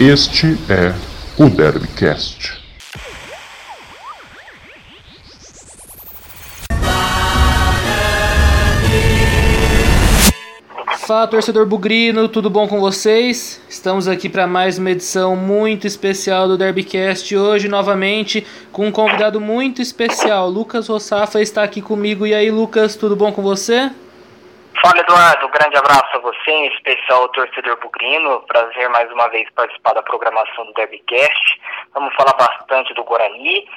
Este é o Derbycast. Fala torcedor bugrino, tudo bom com vocês? Estamos aqui para mais uma edição muito especial do Derbycast. Hoje, novamente, com um convidado muito especial. Lucas Rossafa está aqui comigo. E aí, Lucas, tudo bom com você? Fala Eduardo, grande abraço a você, em especial ao torcedor bugrino. Prazer mais uma vez participar da programação do Derbycast. Vamos falar bastante do Guarani